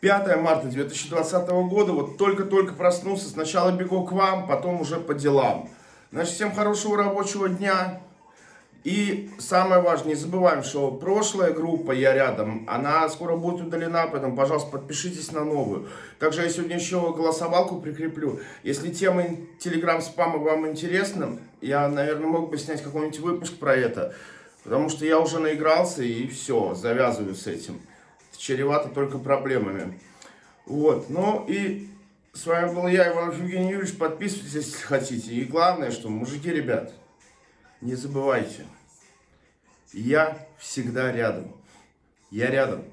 5 марта 2020 года, вот только-только проснулся, сначала бегу к вам, потом уже по делам. Значит, всем хорошего рабочего дня. И самое важное, не забываем, что прошлая группа «Я рядом», она скоро будет удалена, поэтому, пожалуйста, подпишитесь на новую. Также я сегодня еще голосовалку прикреплю. Если тема телеграм-спама вам интересна, я, наверное, мог бы снять какой-нибудь выпуск про это, потому что я уже наигрался и все, завязываю с этим. Чревато только проблемами. Вот, ну и с вами был я, Иван Евгений Юрьевич. Подписывайтесь, если хотите. И главное, что, мужики, ребят, не забывайте, я всегда рядом. Я рядом.